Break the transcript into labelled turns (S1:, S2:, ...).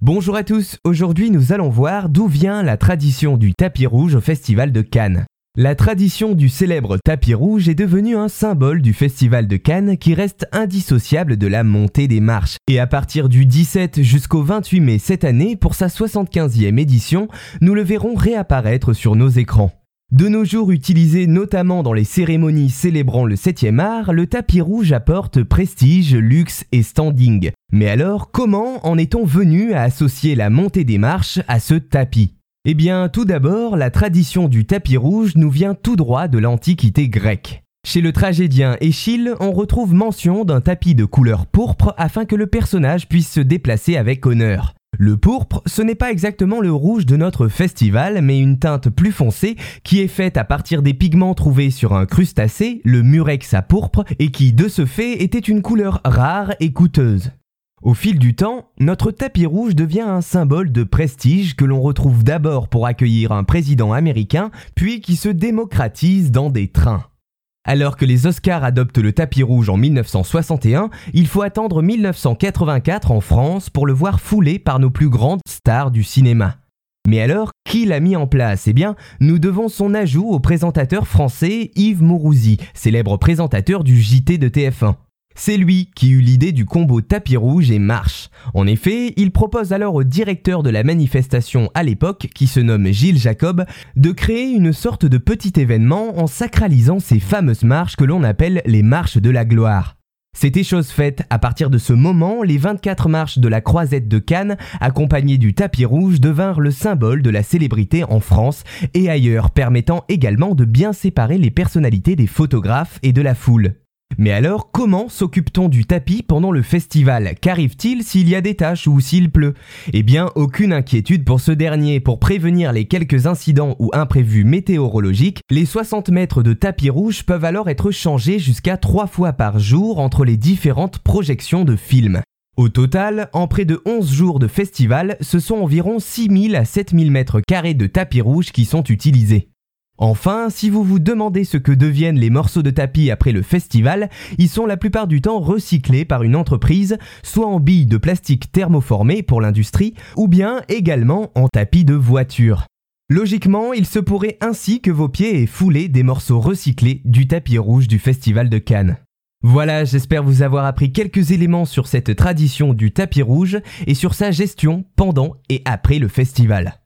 S1: Bonjour à tous, aujourd'hui nous allons voir d'où vient la tradition du tapis rouge au Festival de Cannes. La tradition du célèbre tapis rouge est devenue un symbole du Festival de Cannes qui reste indissociable de la montée des marches. Et à partir du 17 jusqu'au 28 mai cette année, pour sa 75e édition, nous le verrons réapparaître sur nos écrans. De nos jours utilisé notamment dans les cérémonies célébrant le 7e art, le tapis rouge apporte prestige, luxe et standing. Mais alors, comment en est-on venu à associer la montée des marches à ce tapis? Eh bien, tout d'abord, la tradition du tapis rouge nous vient tout droit de l'Antiquité grecque. Chez le tragédien Échille, on retrouve mention d'un tapis de couleur pourpre afin que le personnage puisse se déplacer avec honneur. Le pourpre, ce n'est pas exactement le rouge de notre festival, mais une teinte plus foncée qui est faite à partir des pigments trouvés sur un crustacé, le murex à pourpre, et qui de ce fait était une couleur rare et coûteuse. Au fil du temps, notre tapis rouge devient un symbole de prestige que l'on retrouve d'abord pour accueillir un président américain, puis qui se démocratise dans des trains. Alors que les Oscars adoptent le tapis rouge en 1961, il faut attendre 1984 en France pour le voir foulé par nos plus grandes stars du cinéma. Mais alors, qui l'a mis en place? Eh bien, nous devons son ajout au présentateur français Yves Mourouzi, célèbre présentateur du JT de TF1. C'est lui qui eut l'idée du combo tapis rouge et marche. En effet, il propose alors au directeur de la manifestation à l'époque, qui se nomme Gilles Jacob, de créer une sorte de petit événement en sacralisant ces fameuses marches que l'on appelle les marches de la gloire. C'était chose faite, à partir de ce moment, les 24 marches de la croisette de Cannes, accompagnées du tapis rouge, devinrent le symbole de la célébrité en France et ailleurs, permettant également de bien séparer les personnalités des photographes et de la foule. Mais alors, comment s'occupe-t-on du tapis pendant le festival? Qu'arrive-t-il s'il y a des taches ou s'il pleut? Eh bien, aucune inquiétude pour ce dernier. Pour prévenir les quelques incidents ou imprévus météorologiques, les 60 mètres de tapis rouge peuvent alors être changés jusqu'à 3 fois par jour entre les différentes projections de films. Au total, en près de 11 jours de festival, ce sont environ 6000 à 7000 mètres carrés de tapis rouge qui sont utilisés. Enfin, si vous vous demandez ce que deviennent les morceaux de tapis après le festival, ils sont la plupart du temps recyclés par une entreprise, soit en billes de plastique thermoformées pour l'industrie, ou bien également en tapis de voiture. Logiquement, il se pourrait ainsi que vos pieds aient foulé des morceaux recyclés du tapis rouge du festival de Cannes. Voilà, j'espère vous avoir appris quelques éléments sur cette tradition du tapis rouge et sur sa gestion pendant et après le festival.